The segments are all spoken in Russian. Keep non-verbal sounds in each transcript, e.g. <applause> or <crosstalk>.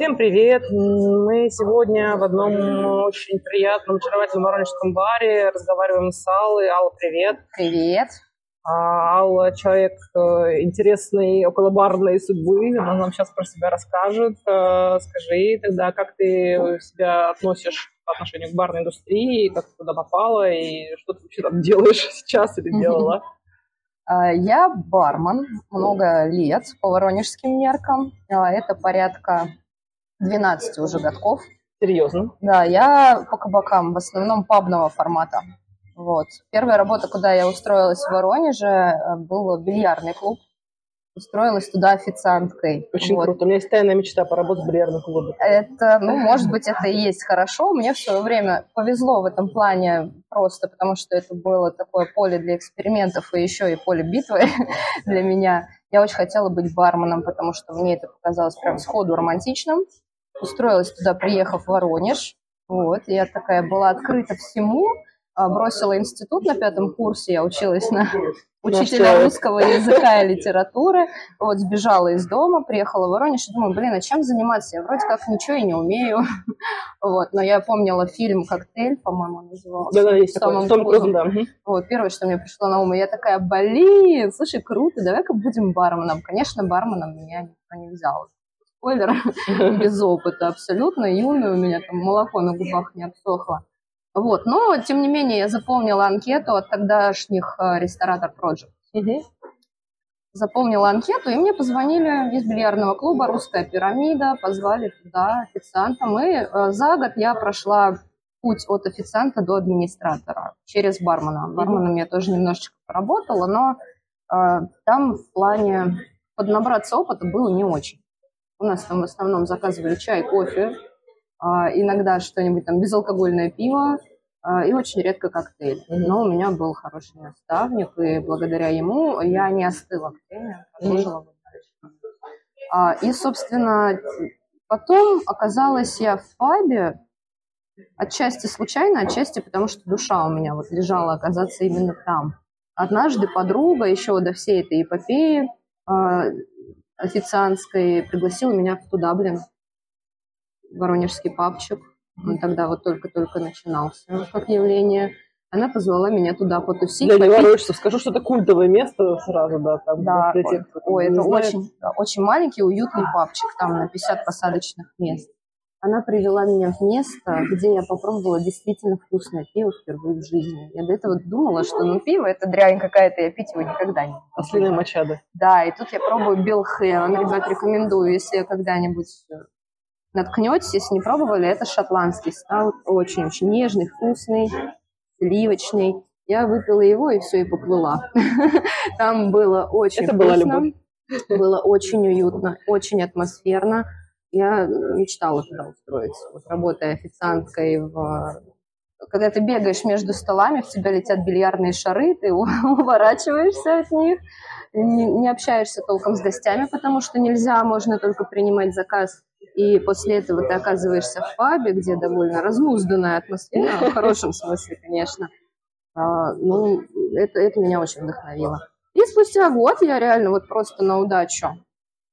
Всем привет! Мы сегодня в одном очень приятном, очаровательном воронежском баре разговариваем с Аллой. Алла, привет! Привет! А, Алла человек э, интересной околобарной судьбы, она нам сейчас про себя расскажет. Э, скажи тогда, как ты себя относишь по отношению к барной индустрии, как ты туда попала и что ты вообще там <laughs> делаешь сейчас или делала? А, я бармен много лет по воронежским меркам. А, это порядка 12 уже годков. Серьезно? Да, я по кабакам, в основном пабного формата. Вот. Первая работа, куда я устроилась в Воронеже, э, был бильярдный клуб. Устроилась туда официанткой. Очень вот. круто. У меня есть тайная мечта поработать в бильярдном клубе. Это, ну, может быть, это и есть хорошо. Мне в свое время повезло в этом плане просто, потому что это было такое поле для экспериментов и еще и поле битвы <laughs> для меня. Я очень хотела быть барменом, потому что мне это показалось прям сходу романтичным устроилась туда, приехав в Воронеж. Вот, я такая была открыта всему, а, бросила институт на пятом курсе, я училась на <laughs> учителя русского языка и литературы, вот, сбежала из дома, приехала в Воронеж и думаю, блин, а чем заниматься? Я вроде как ничего и не умею, <laughs> вот, но я помнила фильм «Коктейль», по-моему, назывался. Да, да, есть такой, Том Круз, да. Вот, первое, что мне пришло на ум, я такая, блин, слушай, круто, давай-ка будем барменом. Конечно, барменом меня никто не взял спойлер, <laughs> без опыта абсолютно, юная у меня там молоко на губах не обсохло. Вот, но, тем не менее, я заполнила анкету от тогдашних э, ресторатор Project. Угу. Заполнила анкету, и мне позвонили из бильярдного клуба «Русская пирамида», позвали туда официантом, и э, за год я прошла путь от официанта до администратора через бармена. Барменом я тоже немножечко поработала, но э, там в плане поднабраться опыта было не очень. У нас там в основном заказывали чай, кофе, а, иногда что-нибудь там безалкогольное пиво а, и очень редко коктейль. Но у меня был хороший наставник, и благодаря ему я не остыла к теме, продолжила а, И, собственно, потом оказалась я в пабе, отчасти случайно, отчасти потому, что душа у меня вот лежала оказаться именно там. Однажды подруга еще до всей этой эпопеи официантской пригласила меня в Тудаблин, воронежский папчик. Он тогда вот только-только начинался как явление. Она позвала меня туда потусить. Для неворожцев скажу, что это культовое место сразу, да. Там, да, для тех, кто ой, это очень, да, очень маленький, уютный папчик, там на 50 посадочных мест. Она привела меня в место, где я попробовала действительно вкусное пиво впервые в жизни. Я до этого думала, что ну пиво это дрянь какая-то, я пить его никогда не буду. Ослиная моча, да? И тут я пробую Билл Хеллен. Ребят, рекомендую, если когда-нибудь наткнетесь, если не пробовали, это шотландский стаут. Очень-очень нежный, вкусный, сливочный. Я выпила его и все, и поплыла. <laughs> Там было очень Это была любовь. Было очень уютно, очень атмосферно. Я мечтала туда устроиться. Вот работая официанткой в когда ты бегаешь между столами, в тебя летят бильярдные шары, ты <laughs> уворачиваешься от них, не, не общаешься толком с гостями, потому что нельзя, можно только принимать заказ. И после этого ты оказываешься в пабе, где довольно разнузданная атмосфера, в хорошем смысле, конечно. А, ну, это, это меня очень вдохновило. И спустя год я реально вот просто на удачу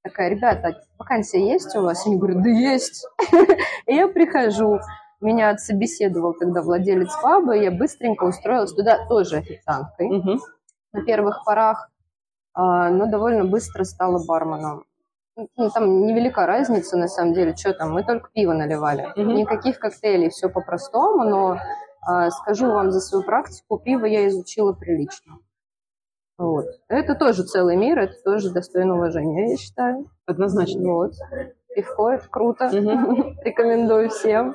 такая, ребята, вакансия есть у вас? Они говорят, да есть. <laughs> И я прихожу, меня отсобеседовал тогда владелец паба, и я быстренько устроилась туда тоже официанткой на первых порах, а, но довольно быстро стала барменом. Ну, там невелика разница, на самом деле, что там, мы только пиво наливали. Никаких коктейлей, все по-простому, но а, скажу вам за свою практику, пиво я изучила прилично. Вот. Это тоже целый мир, это тоже достойно уважения, я считаю. Однозначно. Вот. Пивко это круто. <laughs> Рекомендую всем.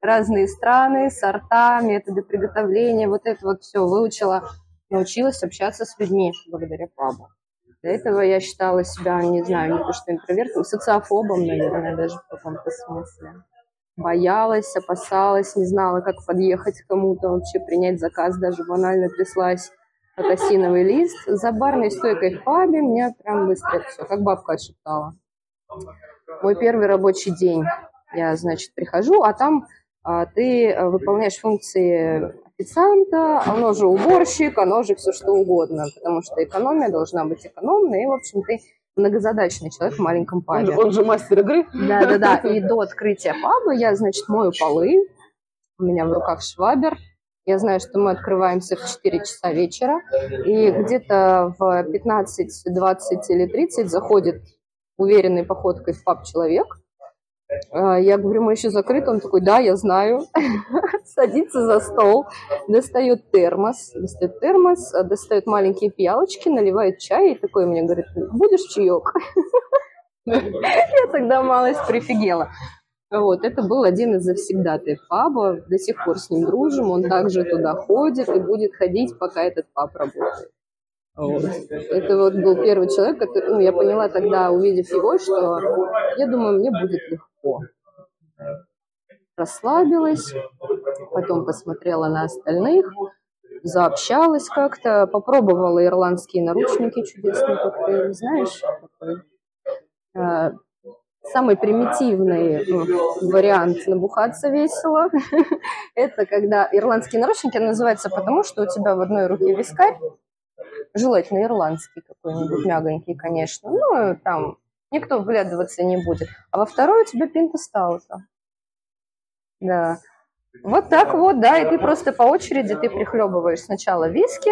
Разные страны, сорта, методы приготовления, вот это вот все выучила, научилась общаться с людьми благодаря пабу. До этого я считала себя, не знаю, не то что интровертом, социофобом, наверное, даже в каком-то смысле. Боялась, опасалась, не знала, как подъехать к кому-то, вообще принять заказ, даже банально тряслась как осиновый лист. За барной стойкой в пабе меня прям быстро все, как бабка отшептала. Мой первый рабочий день. Я, значит, прихожу, а там а, ты выполняешь функции официанта, оно же уборщик, оно же все что угодно, потому что экономия должна быть экономной, и, в общем, ты многозадачный человек в маленьком пабе. Он, он же мастер игры. Да-да-да. И <laughs> до открытия паба я, значит, мою полы. У меня в руках швабер. Я знаю, что мы открываемся в 4 часа вечера. И где-то в 15, 20 или 30 заходит уверенной походкой в паб человек. А, я говорю, мы еще закрыты. Он такой, да, я знаю. <laughs> Садится за стол, достает термос, достает термос, достает маленькие пиалочки, наливает чай и такой мне говорит, будешь чаек? <laughs> Я тогда малость прифигела. Вот, это был один из завсегдатаев паба, до сих пор с ним дружим, он также туда ходит и будет ходить, пока этот паб работает. Вот. Это вот был первый человек, который, ну, я поняла тогда, увидев его, что я думаю, мне будет легко. Расслабилась, потом посмотрела на остальных, заобщалась как-то, попробовала ирландские наручники чудесные коктейль, знаешь, а, самый примитивный ну, вариант набухаться весело. <laughs> Это когда ирландские наручники называются потому, что у тебя в одной руке вискарь, желательно ирландский какой-нибудь, мягонький, конечно. Ну, там никто вглядываться не будет. А во второй у тебя пинта стаута. Да. Вот так вот, да, и ты просто по очереди, ты прихлебываешь сначала виски,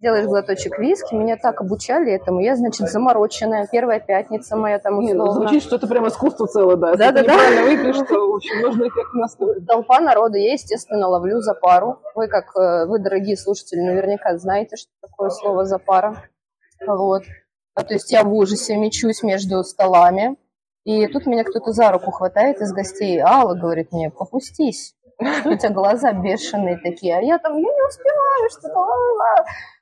делаешь глоточек виски. Меня так обучали этому. Я, значит, замороченная. Первая пятница моя там условно. Нет, звучит, что это прямо искусство целое, да. Да, да, да. Правильно выпьешь, что, в общем, нужно эффект настроить. Толпа народа. Я, естественно, ловлю за пару. Вы, как э, вы, дорогие слушатели, наверняка знаете, что такое слово за пара. Вот. А, то есть я в ужасе мечусь между столами. И тут меня кто-то за руку хватает из гостей. Алла говорит мне, попустись. У тебя глаза бешеные такие. А я там, я не успеваю, что-то.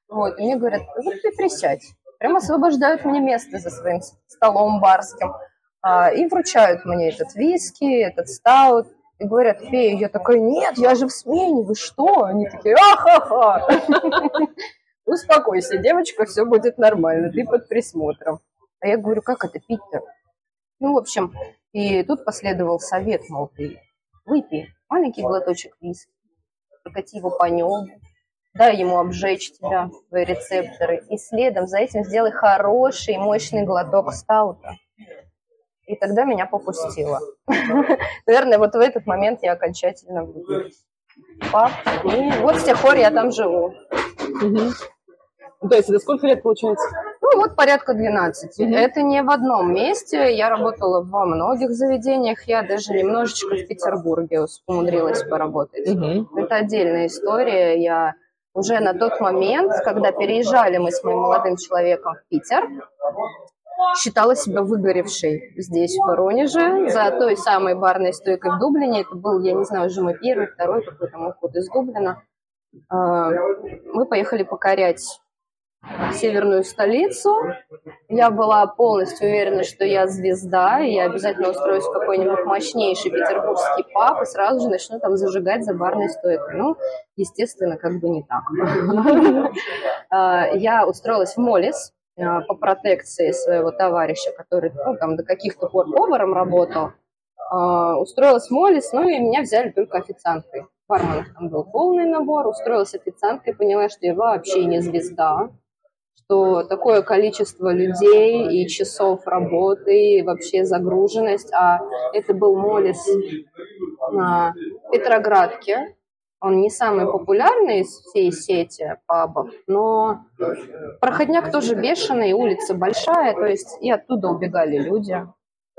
Вот, и мне говорят, вот ты присядь. Прям освобождают мне место за своим столом барским. А, и вручают мне этот виски, этот стаут. И говорят, фея, я такая, нет, я же в смене, вы что? Они такие, ахаха. <laughs> Успокойся, девочка, все будет нормально, ты под присмотром. А я говорю, как это пить-то? Ну, в общем, и тут последовал совет, мол, ты выпей маленький глоточек виски, прокати его по небу, дай ему обжечь тебя, твои рецепторы, и следом за этим сделай хороший, мощный глоток стаута. И тогда меня попустило. <laughs> Наверное, вот в этот момент я окончательно влюбилась. Пап, и вот с тех пор я там живу. То есть это сколько лет получается? Ну, вот порядка 12. Mm-hmm. Это не в одном месте. Я работала во многих заведениях. Я даже немножечко в Петербурге умудрилась поработать. Mm-hmm. Это отдельная история. Я уже на тот момент, когда переезжали мы с моим молодым человеком в Питер, считала себя выгоревшей здесь, в Воронеже, за той самой барной стойкой в Дублине. Это был, я не знаю, уже мой первый, второй какой-то мой ход из Дублина. А, мы поехали покорять северную столицу. Я была полностью уверена, что я звезда, и я обязательно устроюсь в какой-нибудь мощнейший петербургский паб и сразу же начну там зажигать за барной стойкой. Ну, естественно, как бы не так. <laughs> А, я устроилась в Молис а, по протекции своего товарища, который ну, там до каких-то пор поваром работал. А, устроилась в Молис, ну и меня взяли только официанткой. Барменов там был полный набор, устроилась официанткой, поняла, что я вообще не звезда, что такое количество людей и часов работы, и вообще загруженность, а это был Молис на Петроградке, он не самый популярный из всей сети пабов, но проходняк тоже бешеный, улица большая, то есть и оттуда убегали люди.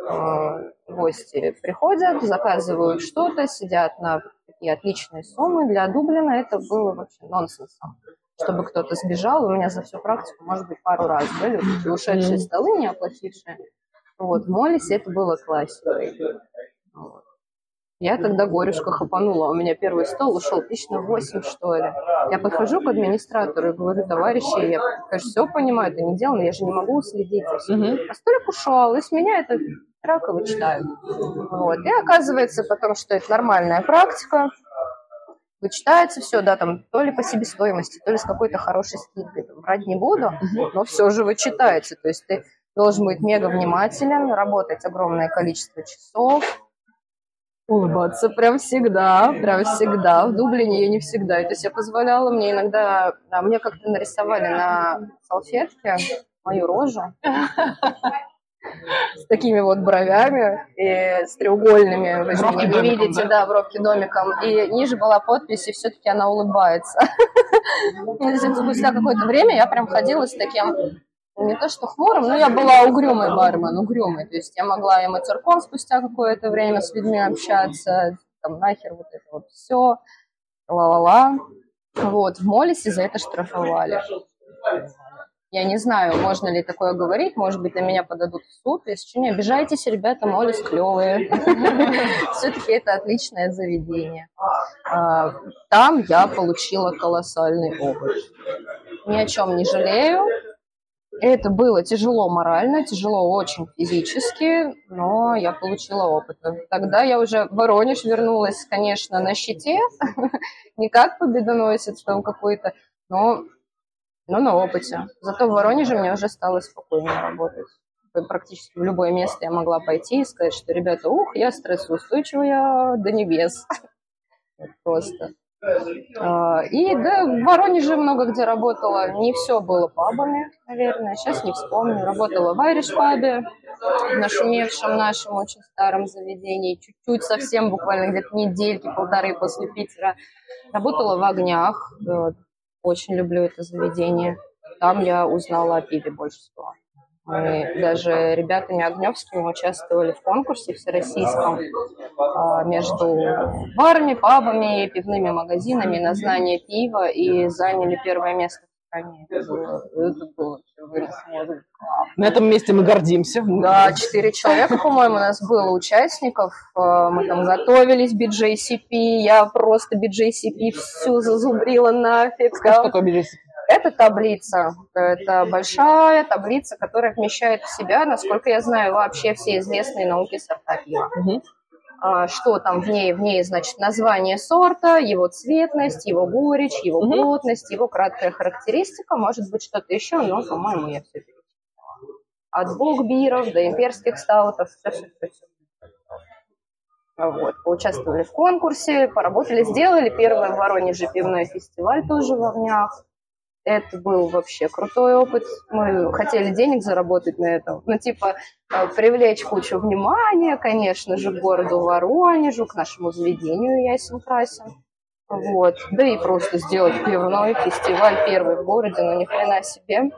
А, гости приходят, заказывают что-то, сидят на такие отличные суммы. Для Дублина это было вообще нонсенсом чтобы кто-то сбежал. У меня за всю практику, может быть, пару раз были ушедшие столы, не оплатившие. Вот, в Молисе это было классикой. Вот. Я тогда горюшка хапанула. У меня первый стол ушел тысяч на восемь, что ли. Я подхожу к администратору и говорю, товарищи, я, конечно, все понимаю, это не дело, но я же не могу следить за всем. Угу. А столик ушел, и с меня это раково читают. Вот. И оказывается потом, что это нормальная практика вычитается все, да, там, то ли по себестоимости, то ли с какой-то хорошей скидкой, там, брать не буду, но все же вычитается, то есть ты должен быть мега внимателен, работать огромное количество часов, улыбаться прям всегда, прям всегда. В Дублине я не всегда это себе позволяла. Мне иногда, да, мне как-то нарисовали на салфетке мою рожу. <laughs> такими вот бровями и с треугольными, вы не видите, да? да, бровки домиком. И ниже была подпись, и все-таки она улыбается. <laughs> Спустя какое-то время я прям ходила с таким не то что хмурым, но я была угрюмой бармен, угрюмой. То есть я могла и матерком спустя какое-то время с людьми общаться, там нахер вот это вот все, ла-ла-ла. Вот, в Молисе за это штрафовали. Я не знаю, можно ли такое говорить, может быть, на меня подадут в суд. Если не обижайтесь, ребята, Молис клевые. <laughs> Все-таки это отличное заведение. А, там я получила колоссальный опыт. Ни о чем не жалею. Это было тяжело морально, тяжело очень физически, но я получила опыт. Тогда я уже в Воронеж вернулась, конечно, на щите, <laughs> не как победоносец там какой-то, но, но на опыте. Зато в Воронеже мне уже стало спокойнее работать. Практически в любое место я могла пойти и сказать, что, ребята, ух, я стрессоустойчивая до небес. Просто. А, и да, в Воронеже много где работала. Не все было пабами, наверное. Сейчас не вспомню. Работала в Айриш пабе, в нашумевшем нашем очень старом заведении. Чуть-чуть, совсем буквально где-то недельки, полторы после Питера. Работала в Огнях. Очень люблю это заведение. Там я узнала о пиве больше всего. Мы даже ребятами Огневскими участвовали в конкурсе всероссийском а, между барами, пабами, пивными магазинами на знание пива и заняли первое место стране. Это было, это было на этом месте мы гордимся. Да, четыре человека, по-моему, у нас было участников. А, мы там готовились, BJCP. Я просто BJCP всю зазубрила нафиг. Что такое BJCP? Это таблица. Это большая таблица, которая вмещает в себя, насколько я знаю, вообще все известные науки сорта пива. Угу. Что там в ней? В ней, значит, название сорта, его цветность, его горечь, его угу. плотность, его краткая характеристика, может быть, что-то еще, но, по-моему, я все перечислила. От букбиров до имперских стаутов, все-все-все. Вот, поучаствовали в конкурсе, поработали, сделали первый в Воронеже пивной фестиваль тоже в Овнях. Это был вообще крутой опыт. Мы хотели денег заработать на этом. Ну, типа, э, привлечь кучу внимания, конечно же, к городу Воронежу, к нашему заведению Ясен Красин. Вот. Да и просто сделать пивной фестиваль первый в городе, ну ни хрена себе.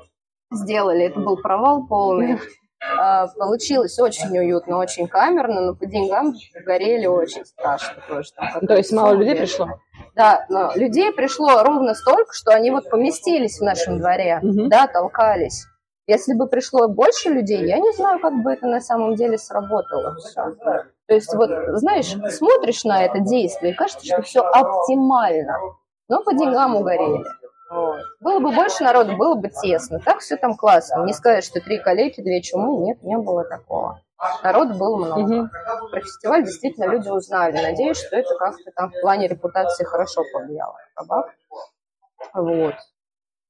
Сделали. Это был провал полный. А, получилось очень уютно, очень камерно, но по деньгам горели очень страшно тоже. Там, То есть мало людей пришло? Да, но людей пришло ровно столько, что они вот поместились в нашем дворе, угу. да, толкались. Если бы пришло больше людей, я не знаю, как бы это на самом деле сработало. То есть вот, знаешь, смотришь на это действие, и кажется, что все оптимально, но по деньгам угорели. Вот. Было бы больше народу, было бы тесно. Так все там классно. Не сказать, что три коллеги, две чумы. Нет, не было такого. Народу было много. Угу. Про фестиваль действительно люди узнали. Надеюсь, что это как-то там в плане репутации хорошо повлияло. Табак. Вот.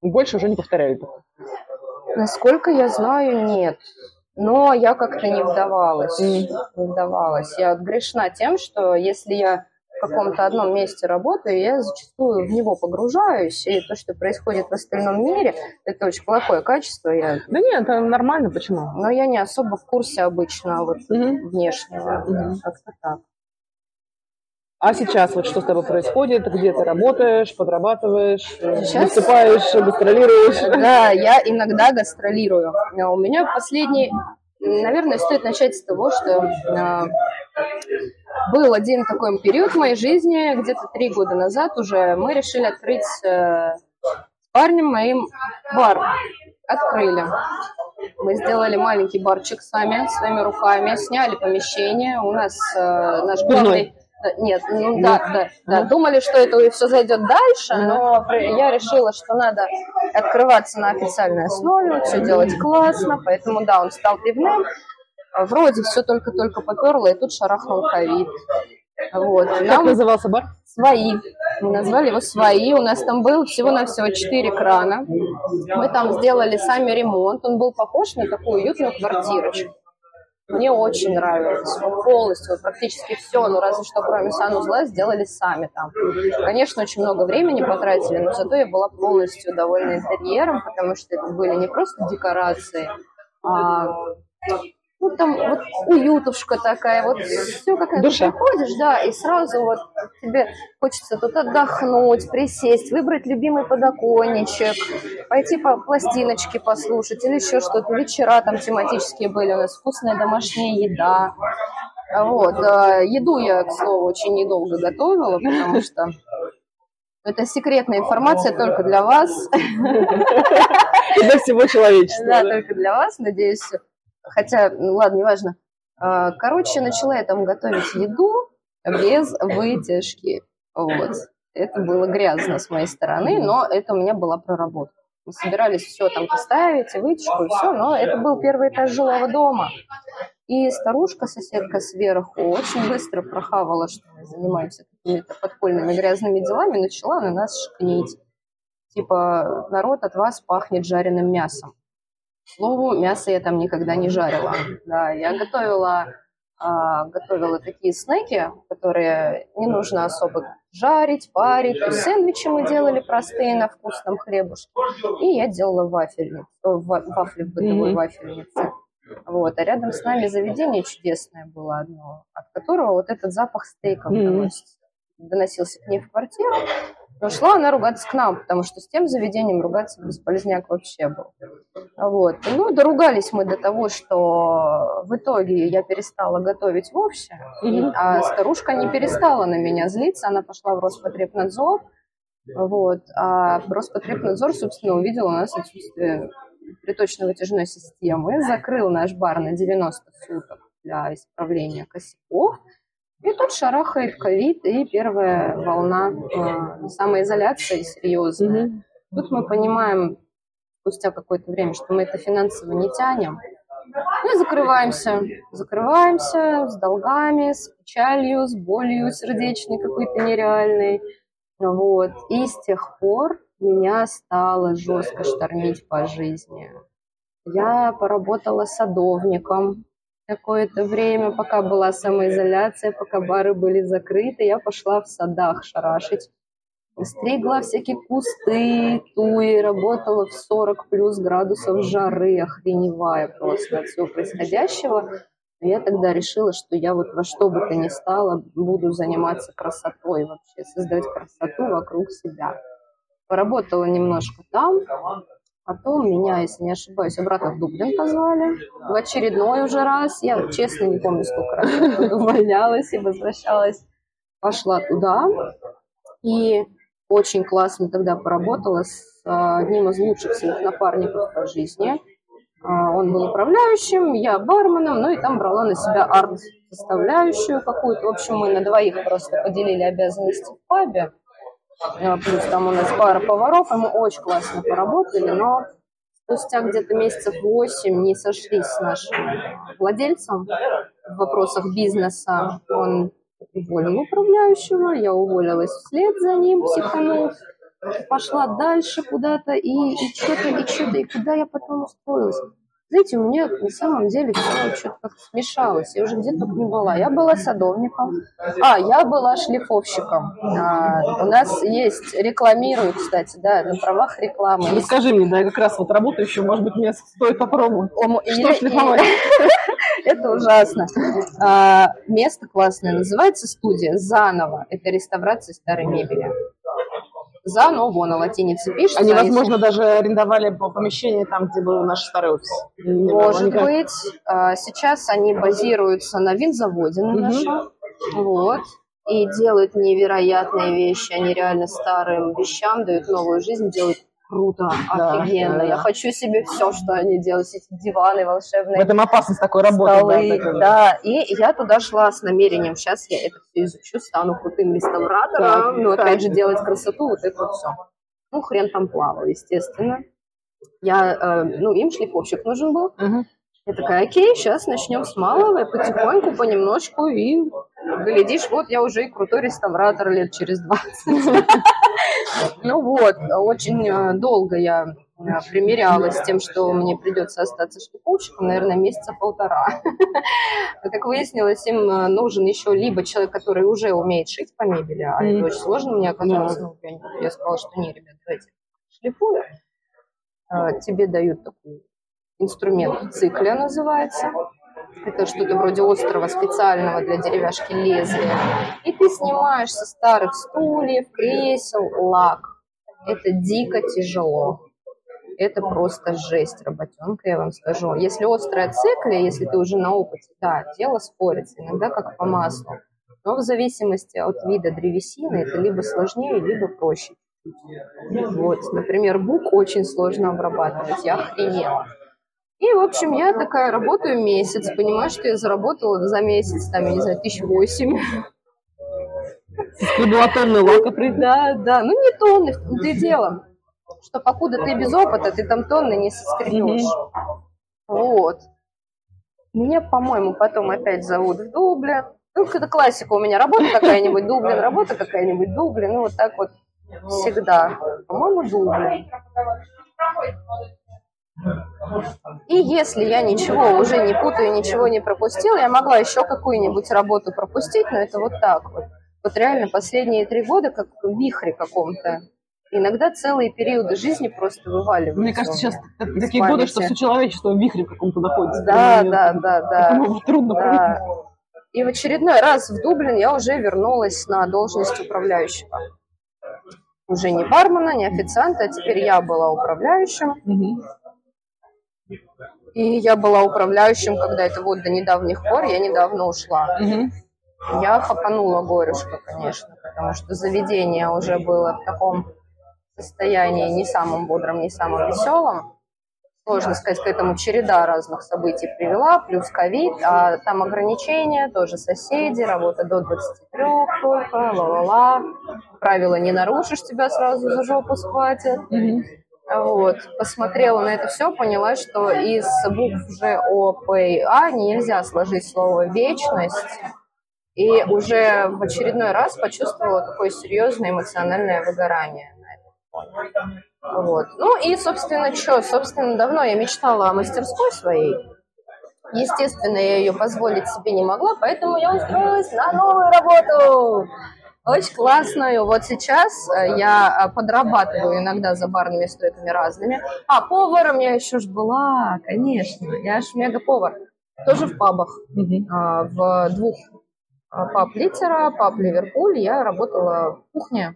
Больше уже не повторяют. Насколько я знаю, нет. Но я как-то не вдавалась. Mm. Не вдавалась. Я грешна тем, что если я в каком-то одном месте работаю, я зачастую в него погружаюсь, и то, что происходит в остальном мире, это очень плохое качество. Я... Да нет, это нормально, почему? Но я не особо в курсе обычно вот угу. внешнего, угу. как-то так. А сейчас вот что с тобой происходит? Где ты работаешь, подрабатываешь, сейчас... выступаешь, гастролируешь? Да, я иногда гастролирую. У меня последний, наверное, стоит начать с того, что а, был один такой период в моей жизни, где-то три года назад уже, мы решили открыть э, с парнем моим бар. Открыли. Мы сделали маленький барчик сами, своими руками, сняли помещение. У нас э, наш главный... Нет, ну да, да, да. Думали, что это все зайдет дальше, но я решила, что надо открываться на официальной основе, все делать классно, поэтому да, он стал пивным. Вроде все только-только поперло, и тут шарахнул ковид. Вот. Как Нам назывался бар? Свои. Мы назвали его «Свои». У нас там был всего-навсего четыре крана. Мы там сделали сами ремонт. Он был похож на такую уютную квартирочку. Мне очень нравилось. Полностью, вот практически все, ну разве что кроме санузла, сделали сами там. Конечно, очень много времени потратили, но зато я была полностью довольна интерьером, потому что это были не просто декорации, а ну, там вот уютушка такая, вот все как ты приходишь, да, и сразу вот тебе хочется тут отдохнуть, присесть, выбрать любимый подоконничек, пойти по пластиночке послушать или еще что-то. Вечера там тематические были у нас, вкусная домашняя еда. Вот. А, еду я, к слову, очень недолго готовила, потому <laughs> что это секретная информация только для вас. Для всего человечества. Да, только для вас, надеюсь. Хотя, ну ладно, неважно. А, короче, начала я там готовить еду без вытяжки. Вот. Это было грязно с моей стороны, но это у меня была проработка. Мы собирались все там поставить, и вытяжку, и все, но это был первый этаж жилого дома. И старушка, соседка сверху, очень быстро прохавала, что мы занимаемся какими-то подпольными грязными делами, начала на нас шкнить. Типа, народ от вас пахнет жареным мясом. К слову, мясо я там никогда не жарила. Да, я готовила, а, готовила такие снеки, которые не нужно особо жарить, парить. Сэндвичи мы делали простые на вкусном хлебушке. И я делала вафельницу, вафли в бытовой mm-hmm. вафельнице. Вот. А рядом с нами заведение чудесное было одно, от которого вот этот запах стейков mm-hmm. доносился к ней в квартиру. Но шла она ругаться к нам, потому что с тем заведением ругаться бесполезняк вообще был. Вот. Ну, доругались мы до того, что в итоге я перестала готовить вовсе, mm-hmm. а старушка не перестала на меня злиться, она пошла в Роспотребнадзор, вот. А Роспотребнадзор, собственно, увидел у нас отсутствие приточно-вытяжной системы, закрыл наш бар на 90 суток для исправления косяков. И тут шарахает ковид и первая волна э, самоизоляции серьезная. Mm-hmm. Тут мы понимаем спустя какое-то время, что мы это финансово не тянем. Ну и закрываемся. Закрываемся с долгами, с печалью, с болью сердечной какой-то нереальной. Вот. И с тех пор меня стало жестко штормить по жизни. Я поработала садовником какое-то время, пока была самоизоляция, пока бары были закрыты, я пошла в садах шарашить. Стригла всякие кусты, туи, работала в 40 плюс градусов жары, охреневая просто от всего происходящего. я тогда решила, что я вот во что бы то ни стало буду заниматься красотой вообще, создать красоту вокруг себя. Поработала немножко там, потом меня, если не ошибаюсь, обратно в Дублин позвали. В очередной уже раз, я честно не помню, сколько раз <laughs> увольнялась и возвращалась. Пошла туда, и очень классно тогда поработала с а, одним из лучших своих напарников по жизни. А, он был управляющим, я барменом, ну и там брала на себя арт-составляющую какую-то. В общем, мы на двоих просто поделили обязанности в пабе. А, плюс там у нас пара поваров, и мы очень классно поработали, но спустя где-то месяцев восемь не сошлись с нашим владельцем в вопросах бизнеса. Он уволил управляющего, я уволилась вслед за ним, психанув, пошла дальше куда-то, и, и что-то, и что-то, и куда я потом устроилась. Знаете, у меня на самом деле все что-то как-то смешалось. Я уже где-то не была. Я была садовником. А, я была шлифовщиком. А, у нас есть, рекламирую, кстати, да, на правах рекламы. Расскажи мне, да, я как раз вот работаю еще, может быть, мне стоит попробовать. О, Что шлифовать? <laughs> Это ужасно. А, место классное, называется студия «Заново». Это реставрация старой мебели за ново на латинице пишется. Они, возможно, если... даже арендовали помещение там, где был наш старый офис. Может никак... быть. А, сейчас они базируются на винзаводе на нашем. Вот. И делают невероятные вещи. Они реально старым вещам дают новую жизнь, делают круто, да, офигенно. Да, Я хочу себе все, что они делают, эти диваны волшебные. В этом опасность такой работы. Столы, да, да. И я туда шла с намерением, сейчас я это все изучу, стану крутым реставратором, так, ну, так. опять же, делать красоту, вот это вот все. Ну, хрен там плавал, естественно. Я, э, ну, им шлифовщик нужен был. Угу. Я такая, окей, сейчас начнем с малого, потихоньку, понемножку, и глядишь, вот я уже и крутой реставратор лет через 20. <laughs> Ну вот, очень э, долго я э, примерялась с тем, что мне придется остаться шлифовщиком, наверное, месяца полтора. <laughs> Как выяснилось, им э, нужен еще либо человек, который уже умеет шить по мебели, а это очень сложно мне оказалось. Ну, я сказала, что не, ребят, давайте шлифую. Тебе дают такой инструмент цикля называется. Это что-то вроде острого специального для деревяшки лезвия. И ты снимаешь со старых стульев, кресел лак. Это дико тяжело. Это просто жесть, работенка, я вам скажу. Если острая цикля, если ты уже на опыте, да, дело спорится, иногда как по маслу. Но в зависимости от вида древесины это либо сложнее, либо проще. Вот, например, бук очень сложно обрабатывать, я охренела. И, в общем, я такая работаю месяц, понимаю, что я заработала за месяц, там, я не знаю, тысяч восемь. Была тонны лака Да, да, ну не тонны, и дело, что покуда ты без опыта, ты там тонны не соскребешь. Вот. Меня, по-моему, потом опять зовут в Дублин. Ну, это классика у меня, работа какая-нибудь, Дублин, работа какая-нибудь, Дублин, ну, вот так вот всегда. По-моему, Дублин. И если я ничего уже не путаю, ничего не пропустила, я могла еще какую-нибудь работу пропустить, но это вот так вот. Вот реально последние три года как в вихре каком-то. Иногда целые периоды жизни просто вываливаются. Мне кажется, сейчас такие годы, что все человечество в вихре каком-то находится. Да, да, да, да. Трудно да. И в очередной раз в Дублин я уже вернулась на должность управляющего. Уже не бармена, не официанта, а теперь я была управляющим. Угу. И я была управляющим, когда это вот до недавних пор, я недавно ушла. Угу. Я хапанула горюшка, конечно, потому что заведение уже было в таком состоянии не самым бодрым, не самым веселым. Сложно сказать, к этому череда разных событий привела, плюс ковид, а там ограничения, тоже соседи, работа до 23 только, ла-ла-ла. Правила не нарушишь, тебя сразу за жопу схватят. Mm-hmm. Вот. Посмотрела на это все, поняла, что из букв Ж, О, П и А нельзя сложить слово «вечность». И уже в очередной раз почувствовала такое серьезное эмоциональное выгорание Вот. Ну и, собственно, что? Собственно, давно я мечтала о мастерской своей. Естественно, я ее позволить себе не могла, поэтому я устроилась на новую работу. Очень классную. Вот сейчас э, я э, подрабатываю иногда за барными стойками разными. А, поваром я еще ж была, конечно. Я ж мега-повар. Тоже в пабах. А, в двух а, паб Литера, паб Ливерпуль. Я работала в кухне.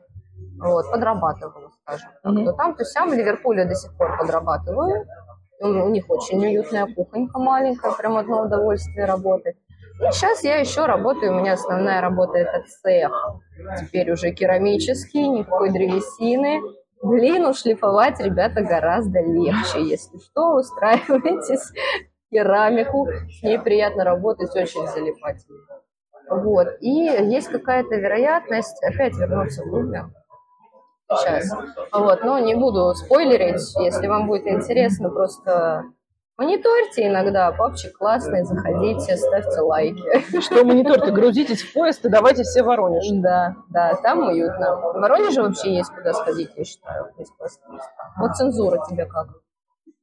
Вот, подрабатывала, скажем так. То там, то сям. В Ливерпуле до сих пор подрабатываю. У них очень уютная кухонька маленькая, прям одно удовольствие работать. И сейчас я еще работаю, у меня основная работа это цех. Теперь уже керамический, никакой древесины. Блин, ушлифовать, ребята, гораздо легче. Если что, устраивайтесь керамику, с ней приятно работать, очень залипать. Вот. И есть какая-то вероятность опять вернуться в Лубен. Сейчас. Вот. Но не буду спойлерить, если вам будет интересно, просто Мониторьте иногда, папчик классный, заходите, ставьте лайки. Что мониторьте? <laughs> Грузитесь в поезд и давайте все Воронеж. Да, да, там уютно. В Воронеже вообще есть куда сходить, я считаю. Есть классные Вот цензура тебе как?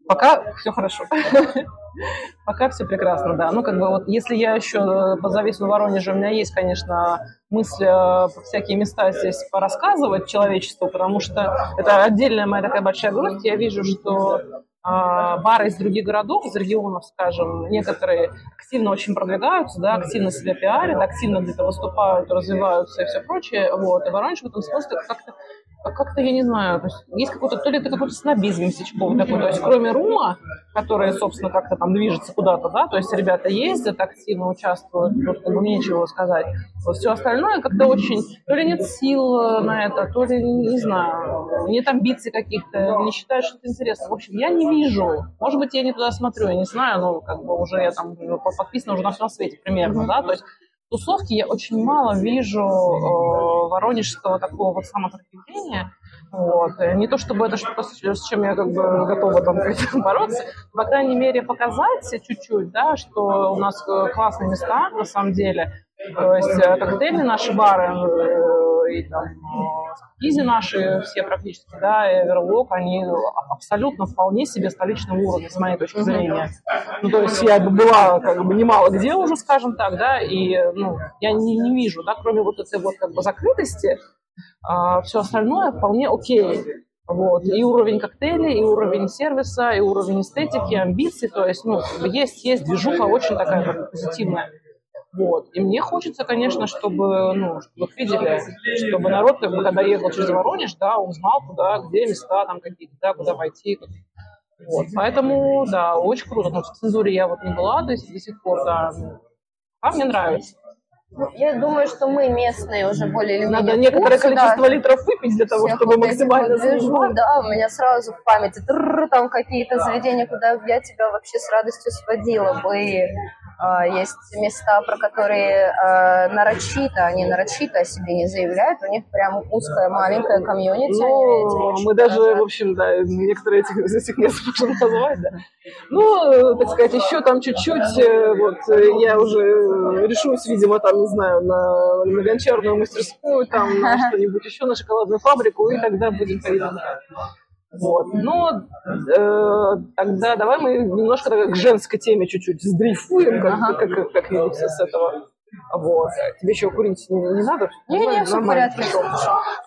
Пока все хорошо. <laughs> Пока все прекрасно, да. Ну, как бы вот, если я еще позависну в Воронеже, у меня есть, конечно, мысли э, всякие места здесь порассказывать человечеству, потому что это отдельная моя такая большая грусть. Я вижу, что бары из других городов, из регионов, скажем, некоторые активно очень продвигаются, да, активно себя пиарят, активно где-то выступают, развиваются и все прочее. Вот. И Воронеж в этом смысле как-то а как-то, я не знаю, то есть есть какой-то, то ли это какой-то снобизм месячковый такой, то есть кроме РУМа, который, собственно, как-то там движется куда-то, да, то есть ребята ездят, активно участвуют, тут как бы нечего сказать. Вот все остальное как-то очень, то ли нет сил э, на это, то ли, не знаю, нет амбиций каких-то, не считаю, что это интересно. В общем, я не вижу, может быть, я не туда смотрю, я не знаю, но как бы уже я там подписана уже на всем свете примерно, да, то есть тусовки я очень мало вижу э, воронежского такого вот самопроявления. Вот. Не то чтобы это что-то, с чем я как бы готова там <laughs> бороться, по крайней мере показать чуть-чуть, да, что у нас э, классные места на самом деле. То есть э, коктейли наши бары, э, и там Изи наши все практически, да, Эверлок, они абсолютно вполне себе столичного уровня, с моей точки зрения. Ну, то есть я была как бы немало где уже, скажем так, да, и ну, я не, не вижу, да, кроме вот этой вот как бы закрытости, а, все остальное вполне окей. Вот. И уровень коктейлей, и уровень сервиса, и уровень эстетики, амбиций. То есть, ну, есть, есть движуха очень такая позитивная. Вот. И мне хочется, конечно, чтобы, ну, чтобы видели, чтобы народ, как бы, когда ехал через Воронеж, да, он знал, куда, где места там какие-то, да, куда пойти. Вот. Поэтому, да, очень круто. Но в цензуре я вот не была до, до сих пор, да. А мне нравится. Ну, я думаю, что мы местные уже более или менее Надо некоторое курсе, количество да, литров выпить для того, чтобы вот максимально вот Да, у меня сразу в памяти там какие-то заведения, куда я тебя вообще с радостью сводила бы. А, есть места, про которые а, нарочито, они нарочито о себе не заявляют, у них прям узкая маленькая комьюнити. Ну, мы даже, в общем, да, некоторые этих, из этих мест можем <laughs> назвать, да. Ну, так сказать, еще там чуть-чуть, э, вот, я уже решусь, видимо, там, не знаю, на, на гончарную мастерскую, там, на <laughs> что-нибудь еще, на шоколадную фабрику, и тогда будем ходить вот. Но э, тогда давай мы немножко к женской теме чуть-чуть сдрейфуем, как, ага. как, как, как-нибудь с этого. Вот. Тебе еще курить не, не надо? Не, не, все в порядке.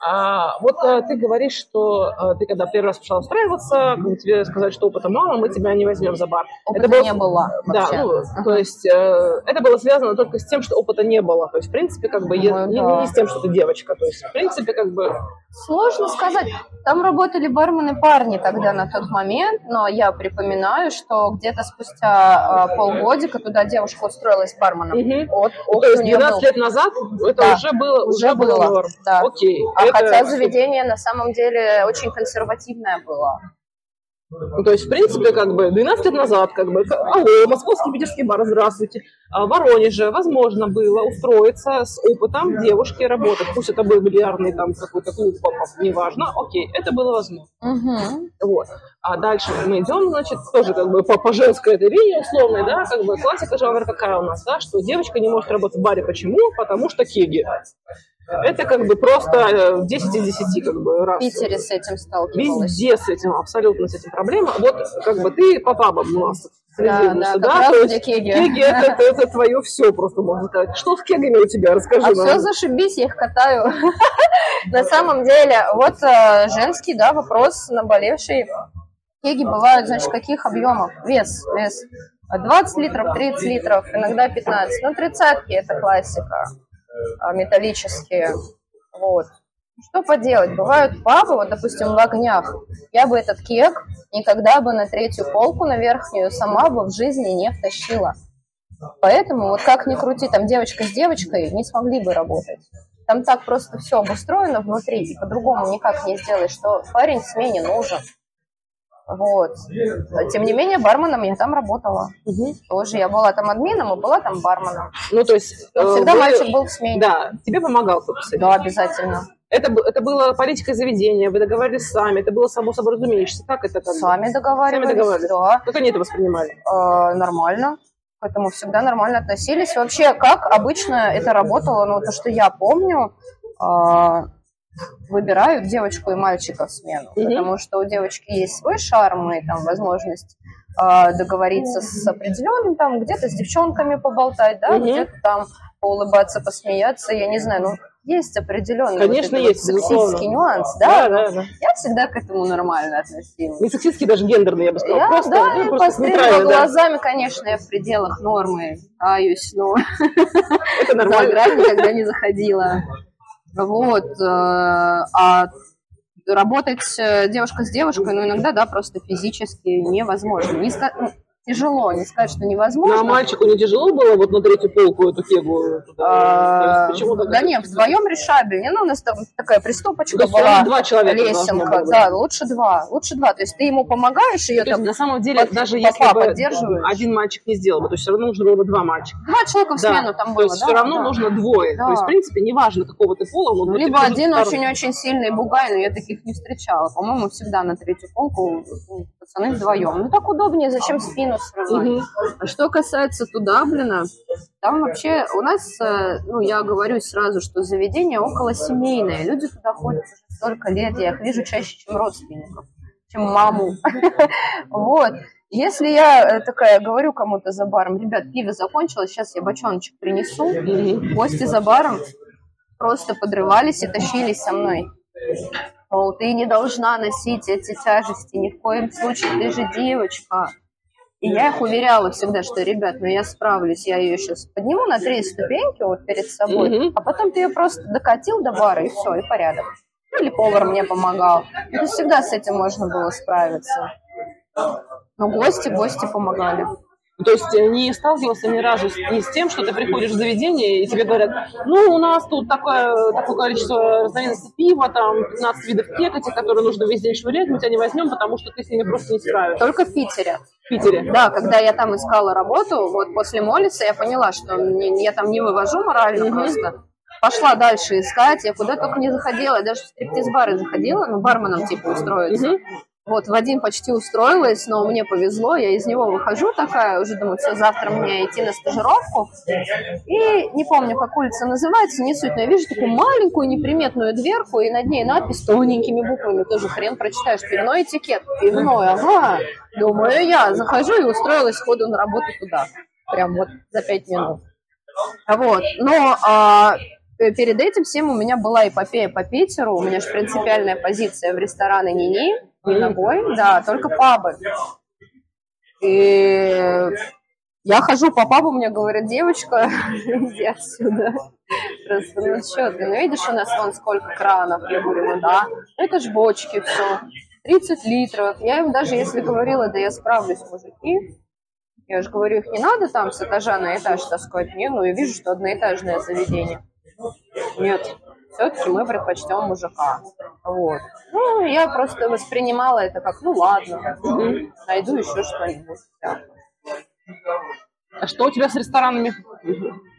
А, вот а, ты говоришь, что а, ты когда первый раз пошла устраиваться, тебе сказали, что опыта мало, мы тебя не возьмем за бар. Опыта это было, не было Да, ну, ага. то есть э, это было связано только с тем, что опыта не было. То есть, в принципе, как бы, ну, не, да. не с тем, что ты девочка. То есть, в принципе, как бы Сложно сказать. Там работали бармены парни тогда на тот момент, но я припоминаю, что где-то спустя э, полгодика туда девушка устроилась барменом. Угу. От То есть 12 был. лет назад это да, уже было, уже, уже было. было. Да. Окей. А это... хотя заведение на самом деле очень консервативное было. Ну, то есть, в принципе, как бы 12 лет назад, как бы, алло, московский питерский бар, здравствуйте. А в Воронеже возможно было устроиться с опытом девушки работать. Пусть это был бильярдный там какой-то клуб, неважно, окей, это было возможно. Угу. Вот. А дальше мы идем, значит, тоже как бы по, по женской этой линии условной, да, как бы классика жанра какая у нас, да, что девочка не может работать в баре. Почему? Потому что кеги. Это как бы просто 10 из 10 как бы раз. В Питере с этим сталкивалась. Везде с этим, абсолютно с этим проблема. Вот как бы ты по пабам у нас да, да, да, то есть кеги. Кеги это, это, это твое все, просто можно сказать. Что с кегами у тебя? Расскажи а нам. все зашибись, я их катаю. <laughs> На самом деле, вот э, женский, да, вопрос наболевший. Кеги бывают, значит, каких объемов? Вес, вес. 20 литров, 30 литров, иногда 15. Ну, тридцатки это классика. А, металлические. Вот. Что поделать? Бывают папы, вот, допустим, в огнях. Я бы этот кек никогда бы на третью полку, на верхнюю, сама бы в жизни не втащила. Поэтому, вот как ни крути, там девочка с девочкой не смогли бы работать. Там так просто все обустроено внутри, и по-другому никак не сделаешь, что парень смене нужен. Вот. Тем не менее, барменом я там работала. Угу. Тоже я была там админом и была там барменом. Ну, то есть... Но всегда вы... мальчик был в смене. Да, тебе помогал кто-то Да, обязательно. Это, это было политикой заведения, вы договаривались сами, это было само собой разумеющееся. Как это? Как сами договаривались, сами договаривались. да. Как они это воспринимали? Э, нормально. К этому всегда нормально относились. Вообще, как обычно это работало, ну, то, что я помню, э, выбирают девочку и мальчика в смену, mm-hmm. потому что у девочки есть свой шарм и там возможность э, договориться с определенным, там где-то с девчонками поболтать, да, mm-hmm. где-то там поулыбаться, посмеяться, я не знаю, ну есть определенный Конечно, вот есть, вот сексистский нюанс, да? Да, да, да. Я всегда к этому нормально относилась. Не сексистский, даже гендерный, я бы сказала. Я, просто, да, ну, просто пострелила глазами, конечно, я в пределах нормы аюсь, но Это нормально. за грань никогда не заходила. Вот. Э, а работать э, девушка с девушкой, ну, иногда, да, просто физически невозможно. Не, ну, тяжело, не сказать, что невозможно. Ну, а мальчику не тяжело было вот на третью полку эту кегу туда? А, почему да нет, вдвоем решабельнее. Ну, у нас там такая приступочка ну, была. два человека Лесенка, да, лучше два, лучше два. То есть ты ему помогаешь, ее там на самом деле, под, даже если бы один мальчик не сделал то есть все равно нужно было бы два мальчика. Два человека в смену да. там было, То есть да? все равно да. нужно двое. Да. То есть, в принципе, неважно, какого ты пола. Ну, либо один очень-очень сильный бугай, но я таких не встречала. По-моему, всегда на третью полку пацаны вдвоем. Ну, так удобнее, зачем спину? Угу. Что касается туда, блин, там вообще у нас, э, ну, я говорю сразу, что заведение около семейное. Люди туда ходят уже столько лет, я их вижу чаще, чем родственников, чем маму. <laughs> Вот. Если я э, такая говорю кому-то за баром, ребят, пиво закончилось, сейчас я бочоночек принесу, гости за баром просто подрывались и тащились со мной. Мол, ты не должна носить эти тяжести ни в коем случае, ты же девочка. И я их уверяла всегда, что, ребят, ну я справлюсь, я ее сейчас подниму на три ступеньки вот перед собой, mm-hmm. а потом ты ее просто докатил до бара, и все, и порядок. Ну, или повар мне помогал. Это всегда с этим можно было справиться. Но гости, гости помогали. То есть э, не сталкивался ни разу с, с тем, что ты приходишь в заведение, и тебе говорят, ну, у нас тут такое, такое количество разновидностей пива, там, 15 видов кекати, которые нужно весь день швырять, мы тебя не возьмем, потому что ты с ними просто не справишься. Только в Питере. В Питере? Да, когда я там искала работу, вот после Молиса я поняла, что мне, я там не вывожу морально mm-hmm. просто. Пошла дальше искать, я куда только не заходила, я даже в стриптиз-бары заходила, ну, барменом типа устроиться. Mm-hmm. Вот, Вадим почти устроилась, но мне повезло, я из него выхожу такая, уже думаю, все, завтра мне идти на стажировку. И не помню, как улица называется, не суть, но я вижу такую маленькую неприметную дверку, и над ней надпись тоненькими буквами, тоже хрен прочитаешь, пивной этикет, пивной, ага. Думаю, я захожу и устроилась сходу на работу туда, прям вот за пять минут. Вот, но а, перед этим всем у меня была эпопея по Питеру, у меня же принципиальная позиция в рестораны Нини, не ногой, да, только пабы. И я хожу по пабу, мне говорят, девочка, <laughs> иди отсюда. Просто, ну что ты, ну видишь, у нас вон сколько кранов. Я говорю, ну да, это ж бочки, все. 30 литров. Я им даже если говорила, да я справлюсь, мужики, я же говорю, их не надо там с этажа на этаж таскать. Не, ну я вижу, что одноэтажное заведение. Нет, все-таки мы предпочтем мужика. Вот. Ну, я просто воспринимала это как, ну ладно, найду еще что-нибудь. А что у тебя с ресторанами?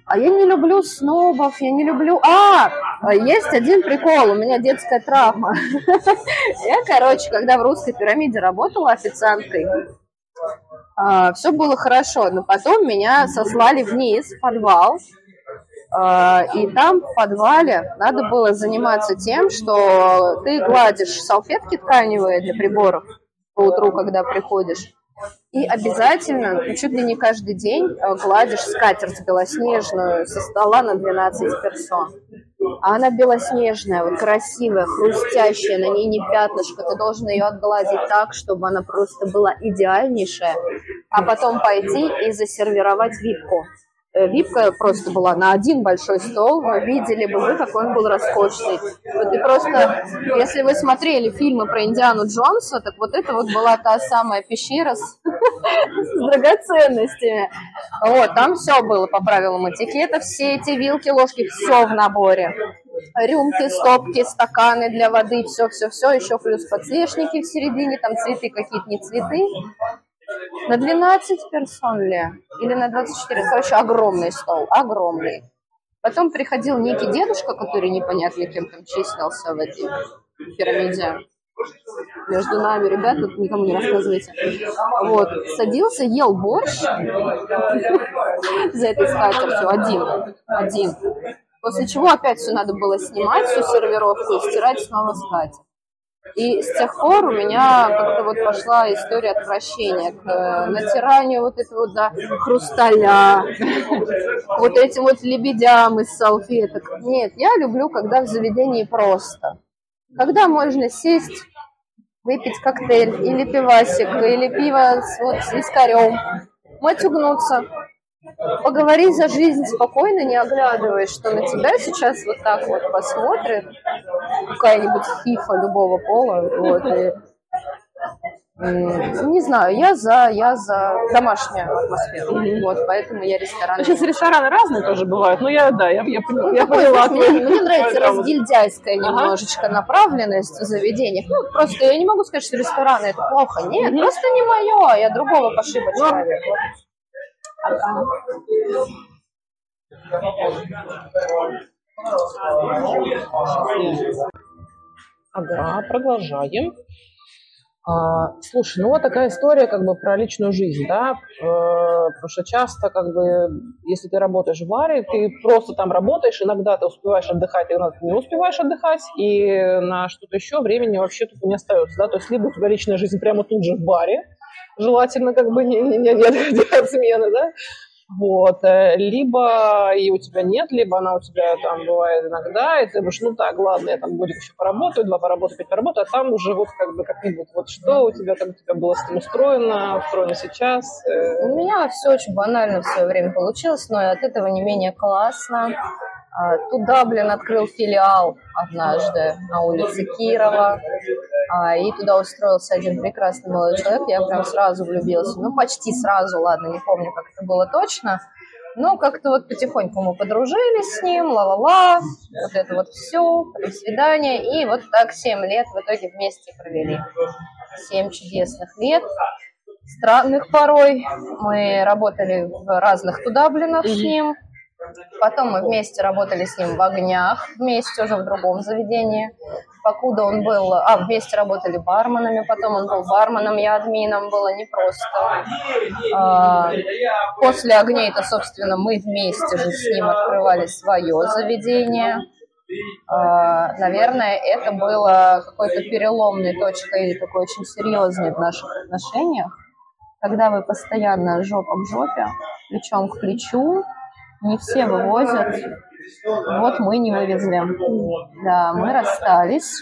А я не люблю снобов, я не люблю... А, есть один прикол, у меня детская травма. <laughs> Я, короче, когда в русской пирамиде работала официанткой, а, все было хорошо, но потом меня сослали вниз, в подвал, а, и там в подвале надо было заниматься тем, что ты гладишь салфетки тканевые для приборов по утру, когда приходишь, и обязательно, ну, чуть ли не каждый день, э, гладишь скатерть белоснежную со стола на 12 персон. А она белоснежная, вот красивая, хрустящая, на ней не пятнышко. Ты должен ее отгладить так, чтобы она просто была идеальнейшая, а потом пойти и засервировать випку. Э, випка просто была на один большой стол, но видели бы вы, какой он был роскошный. Вот и просто, если вы смотрели фильмы про Индиану Джонса, так вот это вот была та самая пещера с, <laughs> с драгоценностями. Вот, там все было по правилам этикета, все эти вилки, ложки, все в наборе. Рюмки, стопки, стаканы для воды, все-все-все, еще плюс подсвечники в середине, там цветы какие-то, не цветы. На 12 персон ли? Или на 24? Короче, огромный стол, огромный. Потом приходил некий дедушка, который непонятно кем там числился в этой пирамиде. Между нами, ребята, никому не рассказывайте. Вот, садился, ел борщ <laughs> за этой скатертью один, один. После чего опять все надо было снимать, всю сервировку, стирать снова скатерть. И с тех пор у меня как-то вот пошла история отвращения к э, натиранию вот этого да, хрусталя, <laughs> вот этим вот лебедям из салфеток. Нет, я люблю, когда в заведении просто. Когда можно сесть, выпить коктейль или пивасик, или пиво с, вот, с вискарем, матюгнуться, поговорить за жизнь спокойно, не оглядываясь, что на тебя сейчас вот так вот посмотрит какая-нибудь фифа любого пола, вот, и, не знаю, я за, я за домашнюю атмосферу. Mm-hmm. Вот, поэтому я ресторан. Сейчас рестораны разные тоже бывают. но я, да, я, я, ну, я поняла. Мне, мне нравится разгильдяйская немножечко ага. направленность в заведениях. Ну, просто я не могу сказать, что рестораны это плохо. Нет, mm-hmm. просто не мое. Я другого пошиба ну, человек. Ага. Продолжаем. А, слушай, ну вот такая история как бы про личную жизнь, да, э, потому что часто как бы, если ты работаешь в баре, ты просто там работаешь, иногда ты успеваешь отдыхать, иногда ты не успеваешь отдыхать, и на что-то еще времени вообще тут не остается, да, то есть либо у тебя личная жизнь прямо тут же в баре, желательно как бы не, не, не, не от смены, да, Вот, э, либо и у тебя нет, либо она у тебя там бывает иногда, и ты думаешь, ну так, ладно, я там годик еще поработаю, два поработаю, пять поработаю, а там уже вот как бы как-нибудь, вот что у тебя там у тебя было с этим устроено, устроено сейчас? Э? У меня все очень банально в свое время получилось, но от этого не менее классно. А, туда, блин, открыл филиал однажды на улице Кирова. А, и туда устроился один прекрасный молодой человек. Я прям сразу влюбилась. Ну, почти сразу, ладно, не помню, как это было точно. Но как-то вот потихоньку мы подружились с ним, ла-ла-ла, вот это вот все, потом свидание. И вот так семь лет в итоге вместе провели. Семь чудесных лет странных порой. Мы работали в разных тудаблинах с ним. Потом мы вместе работали с ним в огнях, вместе уже в другом заведении. Покуда он был... А, вместе работали барменами, потом он был барменом, я админом, было непросто. А, после огней-то, собственно, мы вместе же с ним открывали свое заведение. А, наверное, это было какой-то переломной точкой или такой очень серьезной в наших отношениях, когда вы постоянно жопа к жопе, плечом к плечу, не все вывозят. Вот мы не вывезли. Да, мы расстались.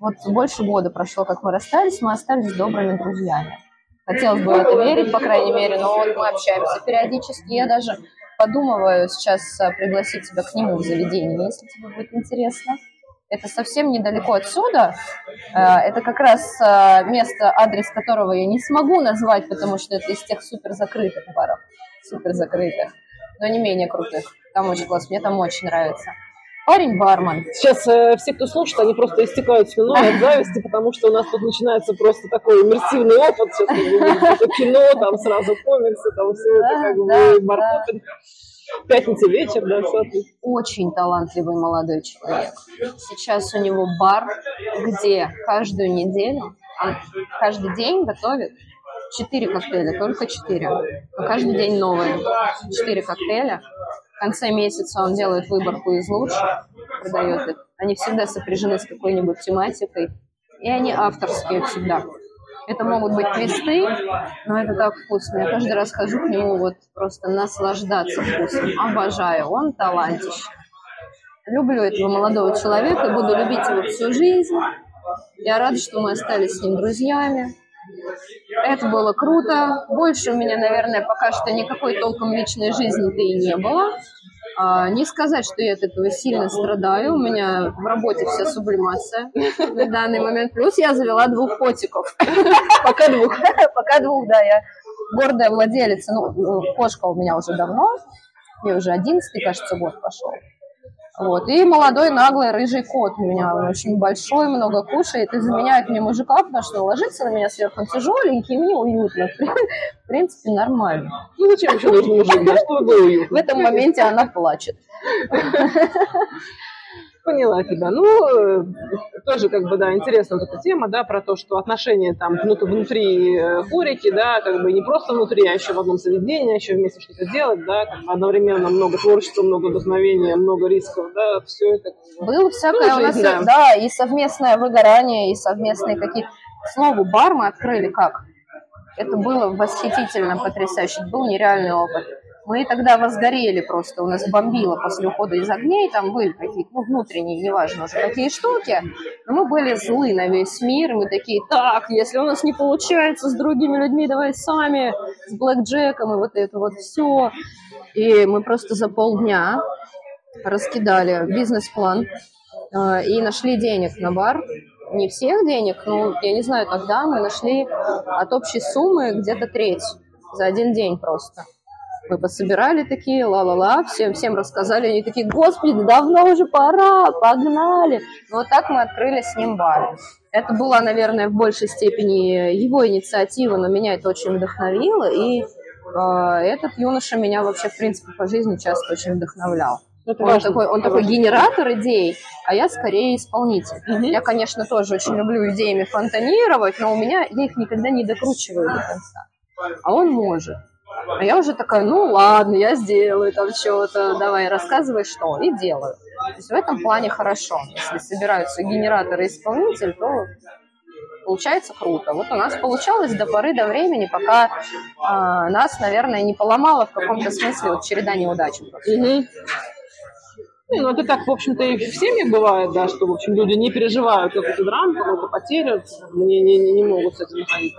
Вот больше года прошло, как мы расстались, мы остались добрыми друзьями. Хотелось бы это верить, по крайней мере, но вот мы общаемся периодически. Я даже подумываю сейчас а, пригласить тебя к нему в заведение, если тебе будет интересно. Это совсем недалеко отсюда. А, это как раз а, место, адрес которого я не смогу назвать, потому что это из тех супер закрытых баров. Супер закрытых но не менее крутых. Там очень классно, мне там очень нравится. Парень бармен. Сейчас э, все, кто слушает, они просто истекают слюной от зависти, потому что у нас тут начинается просто такой иммерсивный опыт. Сейчас кино, там сразу комиксы, там все это как бы маркетинг. Пятница вечер, да, все Очень талантливый молодой человек. Сейчас у него бар, где каждую неделю, каждый день готовит Четыре коктейля, только четыре. Каждый день новые. Четыре коктейля. В конце месяца он делает выборку из лучших, продает их. Они всегда сопряжены с какой-нибудь тематикой. И они авторские всегда. Это могут быть твисты, но это так вкусно. Я каждый раз хожу к нему вот просто наслаждаться вкусом. Обожаю. Он талантище. Люблю этого молодого человека буду любить его всю жизнь. Я рада, что мы остались с ним друзьями. Это было круто. Больше у меня, наверное, пока что никакой толком личной жизни-то и не было. А, не сказать, что я от этого сильно страдаю. У меня в работе вся сублимация на данный момент. Плюс я завела двух котиков. Пока двух. Пока двух, да. Я гордая владелица. Ну, ну, кошка у меня уже давно. Мне уже одиннадцатый, кажется, год пошел. Вот. И молодой наглый рыжий кот у меня, он очень большой, много кушает и заменяет мне мужика, потому что ложится на меня сверху, он тяжеленький, мне уютно. <laughs> В принципе, нормально. Ну зачем еще нужен мужик, да, чтобы было уютно? В этом моменте она плачет. <laughs> Поняла тебя. Ну, э, тоже как бы, да, интересна вот эта тема, да, про то, что отношения там внутри э, хорики, да, как бы не просто внутри, а еще в одном заведении, а еще вместе что-то делать, да, как бы одновременно много творчества, много вдохновения, много рисков, да, все это. Было всякое ну, жизнь, у нас, да. да, и совместное выгорание, и совместные какие-то... К слову, бар мы открыли как? Это было восхитительно, потрясающе, был нереальный опыт. Мы тогда возгорели просто, у нас бомбило после ухода из огней, там были какие-то, ну, внутренние, неважно какие штуки, но мы были злы на весь мир, мы такие, так, если у нас не получается с другими людьми, давай сами, с Блэк Джеком и вот это вот все. И мы просто за полдня раскидали бизнес-план э, и нашли денег на бар, не всех денег, но я не знаю, тогда мы нашли от общей суммы где-то треть за один день просто. Мы пособирали такие, ла-ла-ла, всем, всем рассказали, они такие, господи, давно уже пора, погнали. Ну, вот так мы открыли с ним бар. Это была, наверное, в большей степени его инициатива, но меня это очень вдохновило, и э, этот юноша меня вообще, в принципе, по жизни часто очень вдохновлял. Это он такой, он такой генератор идей, а я скорее исполнитель. Угу. Я, конечно, тоже очень люблю идеями фонтанировать, но у меня я их никогда не докручиваю до конца. А он может. А я уже такая, ну ладно, я сделаю там что-то, давай, рассказывай что, и делаю. То есть в этом плане хорошо. Если собираются генераторы и исполнитель, то получается круто. Вот у нас получалось до поры до времени, пока э, нас, наверное, не поломало в каком-то смысле вот череда неудач. Угу. Ну, это так, в общем-то, и в семье бывает, да, что, в общем, люди не переживают какую-то драму, какую-то потерю, не, не, не могут с этим находить.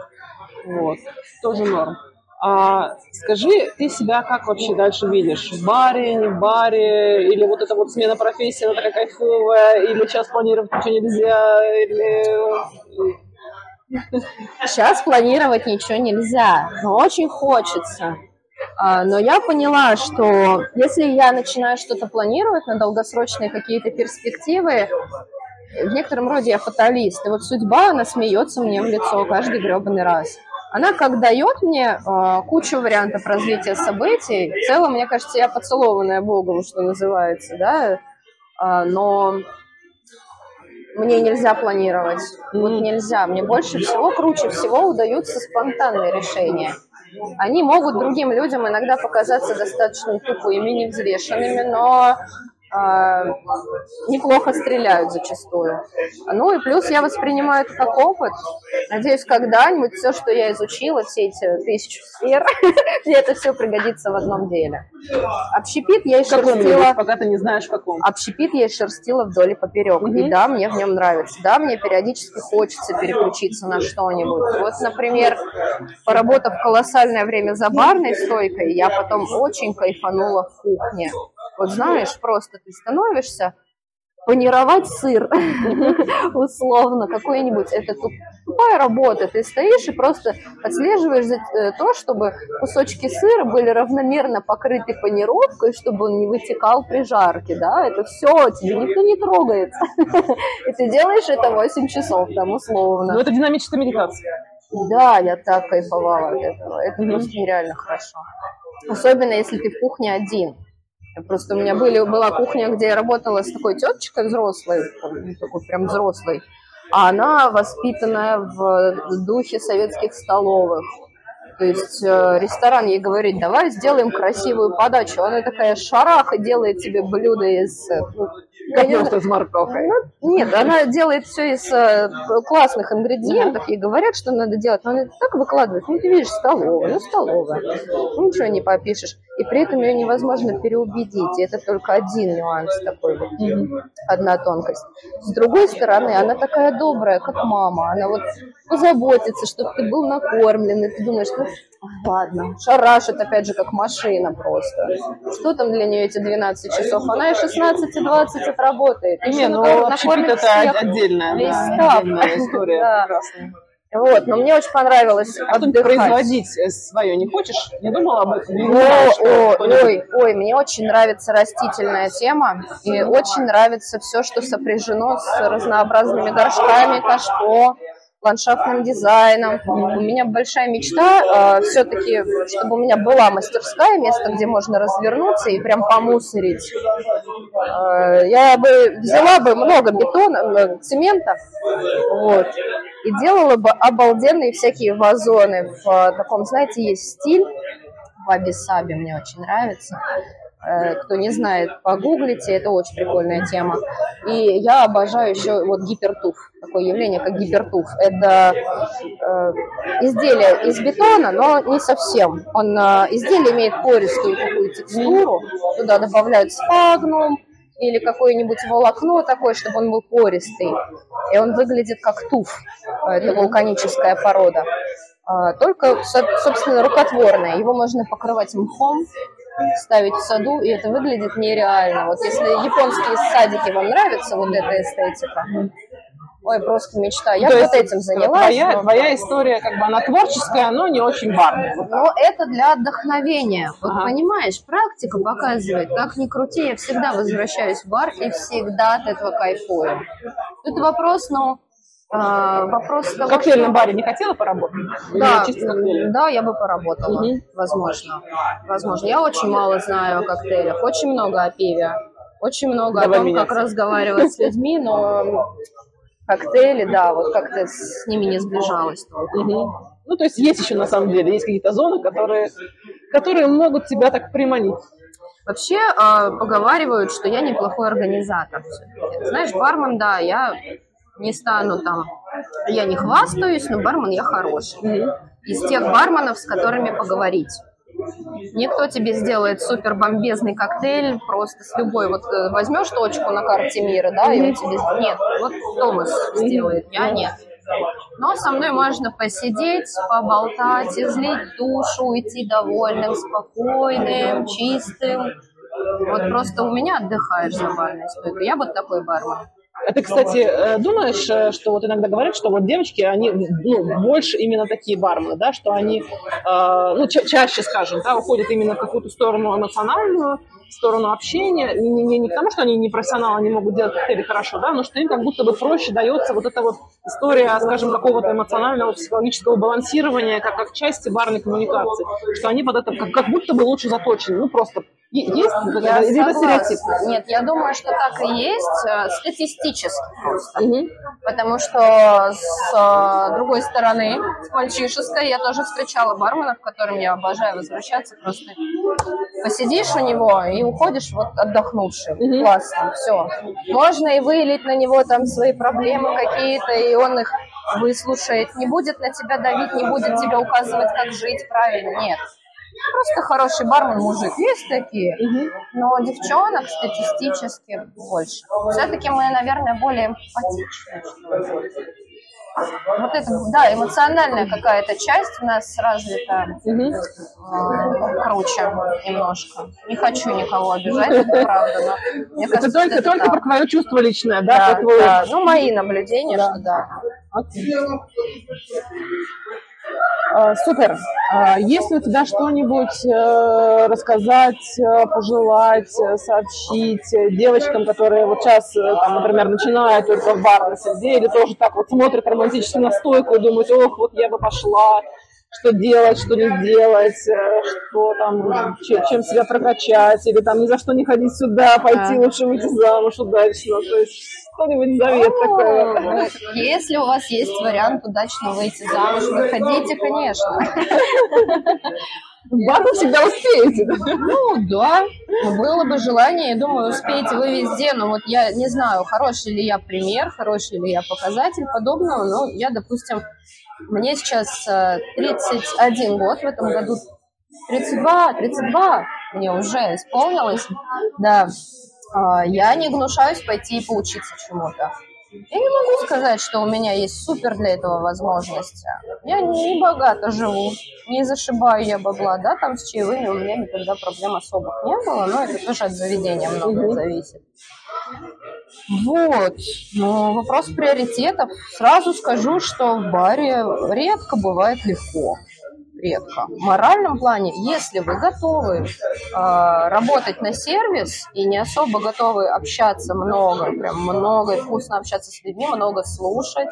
Вот. Тоже норм. А, скажи, ты себя как вообще дальше видишь? В баре, не в баре? Или вот эта вот смена профессии, она такая кайфовая? Или сейчас планировать ничего нельзя? Или... Сейчас планировать ничего нельзя, но очень хочется. А, но я поняла, что если я начинаю что-то планировать на долгосрочные какие-то перспективы, в некотором роде я фаталист. И вот судьба, она смеется мне в лицо каждый гребаный раз. Она как дает мне э, кучу вариантов развития событий. В целом, мне кажется, я поцелованная Богом, что называется, да. Э, но мне нельзя планировать. Вот нельзя. Мне больше всего, круче всего удаются спонтанные решения. Они могут другим людям иногда показаться достаточно тупыми, невзвешенными, но неплохо стреляют зачастую. Ну и плюс я воспринимаю это как опыт. Надеюсь, когда-нибудь все, что я изучила, все эти тысячи сфер, <laughs> мне это все пригодится в одном деле. Общепит я и шерстила... Пока ты не знаешь, в каком. Общепит я и шерстила вдоль и поперек. И да, мне в нем нравится. Да, мне периодически хочется переключиться на что-нибудь. Вот, например, поработав колоссальное время за барной стойкой, я потом очень кайфанула в кухне. Вот знаешь, просто ты становишься панировать сыр, <laughs> условно, какой-нибудь. Это тупая работа. Ты стоишь и просто отслеживаешь э, то, чтобы кусочки сыра были равномерно покрыты панировкой, чтобы он не вытекал при жарке, да, это все, тебе никто не трогает. <laughs> И ты делаешь это 8 часов, там, условно. Ну, это динамическая медитация. Да, я так кайфовала от этого. Это просто нереально хорошо. Особенно, если ты в кухне один. Просто у меня были, была кухня, где я работала с такой теточкой взрослой, такой прям взрослой, а она воспитанная в духе советских столовых. То есть э, ресторан ей говорит, давай сделаем красивую подачу. Она такая шараха делает тебе блюдо из э, ну, Конечно, с морковкой. Нет, она делает все из э, классных ингредиентов, ей говорят, что надо делать, но она так выкладывает. Ну, ты видишь, столовая, ну, столовая. Ну, ничего не попишешь. И при этом ее невозможно переубедить. И это только один нюанс такой вот, одна тонкость. С другой стороны, она такая добрая, как мама. Она вот позаботится, чтобы ты был накормлен, и ты думаешь, ну, Ладно, шарашит опять же как машина просто. Что там для нее эти 12 часов? Она и 16, и 20 отработает. Не, ну вообще это всех. отдельная, да, отдельная история. да. Вот, но мне очень понравилось а отдыхать. производить свое не хочешь? Не думала об этом? Не о, о, ой, ой, мне очень нравится растительная тема, и очень нравится все, что сопряжено с разнообразными горшками, кашпо, ландшафтным дизайном. У меня большая мечта э, все-таки, чтобы у меня была мастерская, место, где можно развернуться и прям помусорить. Э, я бы взяла бы много бетона, цемента, вот, и делала бы обалденные всякие вазоны в э, таком, знаете, есть стиль, ваби-саби мне очень нравится. Э, кто не знает, погуглите, это очень прикольная тема. И я обожаю еще вот гипертуф, такое явление, как гипертуф. Это э, изделие из бетона, но не совсем. Он, э, изделие имеет пористую такую текстуру, туда добавляют спагнум, или какое-нибудь волокно такое, чтобы он был пористый. И он выглядит как туф. Это вулканическая порода. А, только, собственно, рукотворная. Его можно покрывать мхом, ставить в саду, и это выглядит нереально. Вот если японские садики вам нравятся, вот эта эстетика, Ой, просто мечта. Я То вот этим занялась. Твоя, но... твоя история, как бы, она творческая, но не очень барная. Вот но это для отдохновения. Вот ага. понимаешь, практика показывает, как ни крути, я всегда возвращаюсь в бар и всегда от этого кайфую. Тут вопрос, ну, а, вопрос того, В коктейльном что... баре не хотела поработать? Да, да, я бы поработала, угу. возможно. Возможно. Я очень мало знаю о коктейлях, очень много о пиве, очень много Давай о том, меняться. как разговаривать с людьми, но коктейли, да, вот как-то с ними не сближалась. Угу. Ну, то есть есть еще на самом деле, есть какие-то зоны, которые, которые могут тебя так приманить. Вообще э, поговаривают, что я неплохой организатор. Знаешь, бармен, да, я не стану там Я не хвастаюсь, но бармен я хороший. Из тех барменов, с которыми поговорить. Никто тебе сделает супер бомбезный коктейль просто с любой. Вот э, возьмешь точку на карте мира, да, и он тебе... Нет, вот Томас сделает, я нет. Но со мной можно посидеть, поболтать, излить душу, уйти довольным, спокойным, чистым. Вот просто у меня отдыхаешь за барной стойкой. Я вот такой бармен. А ты, кстати, э, думаешь, э, что вот иногда говорят, что вот девочки, они ну, больше именно такие бармены, да, что они, э, ну, ча- чаще, скажем, да, уходят именно в какую-то сторону эмоциональную, сторону общения, не, не, не потому, что они не профессионалы, они могут делать коктейли хорошо, да, но что им как будто бы проще дается вот эта вот история, скажем, какого-то эмоционального, психологического балансирования, как, как части барной коммуникации, что они под это как, как будто бы лучше заточены, ну, просто есть я или это стереотип? Нет, я думаю, что так и есть, э, статистически просто. Угу. Потому что с э, другой стороны, с мальчишеской, я тоже встречала барменов, к которым я обожаю возвращаться. Просто посидишь у него и уходишь вот отдохнувший. Угу. Классно, все. Можно и вылить на него там свои проблемы какие-то, и он их выслушает. Не будет на тебя давить, не будет тебе указывать, как жить правильно. Нет. Просто хороший бармен мужик. Есть такие. Угу. Но девчонок статистически больше. Все-таки мы, наверное, более эмпатичны. Вот это, да, эмоциональная какая-то часть у нас развита угу. э, круче немножко. Не хочу никого обижать, это правда. Но мне кажется, это только, это только про твое чувство личное, да? Да, да. Ну, мои наблюдения, да. что да. Okay. А, супер. А, есть ли у тебя что-нибудь э, рассказать, э, пожелать, э, сообщить девочкам, которые вот сейчас, там, например, начинают только в бар на среде, или тоже так вот смотрят романтически на стойку и думают, ох, вот я бы пошла, что делать, что не делать, что там, чем себя прокачать, или там ни за что не ходить сюда, пойти лучше выйти замуж удачно. То есть что-нибудь завет такое. Если у вас есть вариант удачно выйти замуж, выходите, конечно. Бабу всегда успеете. Ну, да. Было бы желание, я думаю, успеете вы везде, но вот я не знаю, хороший ли я пример, хороший ли я показатель подобного, но я, допустим, мне сейчас 31 э, год в этом году, 32, 32 мне уже исполнилось, да, я не гнушаюсь пойти и поучиться чему-то. Я не могу сказать, что у меня есть супер для этого возможности. Я не богато живу, не зашибаю я бабла, да, там с чаевыми у меня никогда проблем особых не было, но это тоже от заведения много зависит. Вот, но вопрос приоритетов. Сразу скажу, что в баре редко бывает легко редко. В моральном плане, если вы готовы э, работать на сервис и не особо готовы общаться много, прям много, вкусно общаться с людьми, много слушать,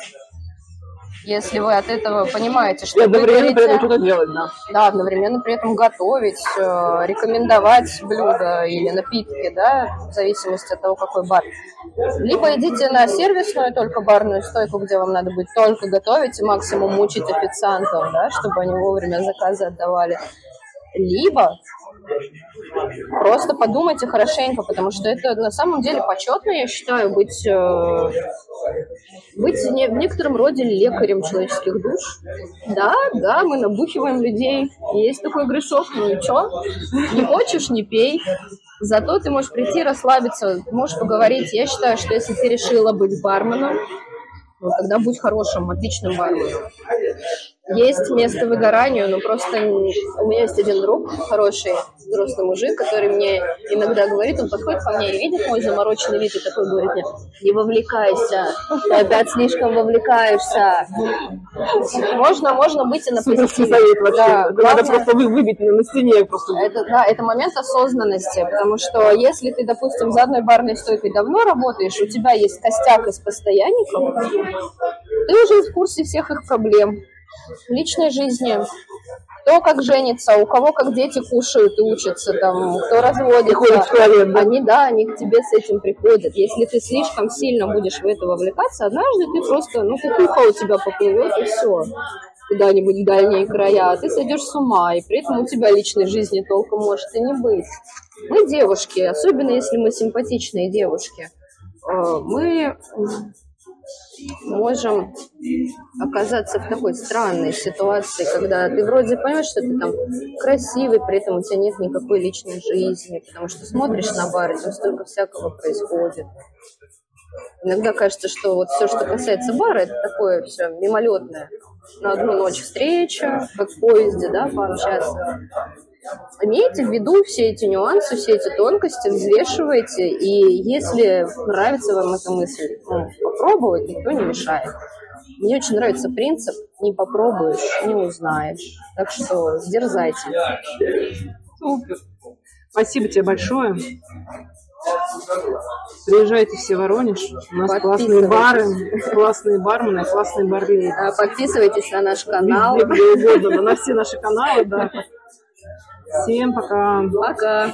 если вы от этого понимаете, что и одновременно при этом что-то делать, да. Да, одновременно при этом готовить, э, рекомендовать блюда или напитки, да, в зависимости от того, какой бар. Либо идите на сервисную только барную стойку, где вам надо будет только готовить и максимум мучить официантов, да, чтобы они вовремя заказы отдавали. Либо Просто подумайте хорошенько, потому что это на самом деле почетно, я считаю, быть, э, быть не, в некотором роде лекарем человеческих душ. Да, да, мы набухиваем людей. Есть такой грешок, ну и что? Не хочешь, не пей. Зато ты можешь прийти, расслабиться, можешь поговорить. Я считаю, что если ты решила быть барменом, ну, тогда будь хорошим, отличным барменом. Есть место выгоранию, но просто у меня есть один друг, хороший взрослый мужик, который мне иногда говорит, он подходит ко мне и видит мой замороченный вид и такой говорит мне, не вовлекайся, ты опять слишком вовлекаешься. Можно, можно быть и на позитиве. совет вообще. Да, Надо просто выбить на стене просто. Это, да, это момент осознанности, потому что если ты, допустим, за одной барной стойкой давно работаешь, у тебя есть костяк из постоянников, ты уже в курсе всех их проблем личной жизни, кто как женится, у кого как дети кушают и учатся, там, кто разводится. Человек, да? Они, да, они к тебе с этим приходят. Если ты слишком сильно будешь в это вовлекаться, однажды ты просто, ну, кукуха у тебя поплывет, и все куда-нибудь в дальние края, а ты сойдешь с ума, и при этом у тебя личной жизни толком может и не быть. Мы девушки, особенно если мы симпатичные девушки, э, мы можем оказаться в такой странной ситуации, когда ты вроде понимаешь, что ты там красивый, при этом у тебя нет никакой личной жизни, потому что смотришь на бар, и там столько всякого происходит. Иногда кажется, что вот все, что касается бара, это такое все мимолетное. На одну ночь встреча, как в поезде, да, пообщаться. Имейте в виду все эти нюансы, все эти тонкости, взвешивайте, и если нравится вам эта мысль, ну, попробовать никто не мешает. Мне очень нравится принцип «не попробуешь, не узнаешь». Так что дерзайте. Супер. Спасибо тебе большое. Приезжайте все в Воронеж. У нас классные бары, классные бармены, классные барлеи. Подписывайтесь на наш канал. Где угодно, на все наши каналы, да. Всем пока. Пока.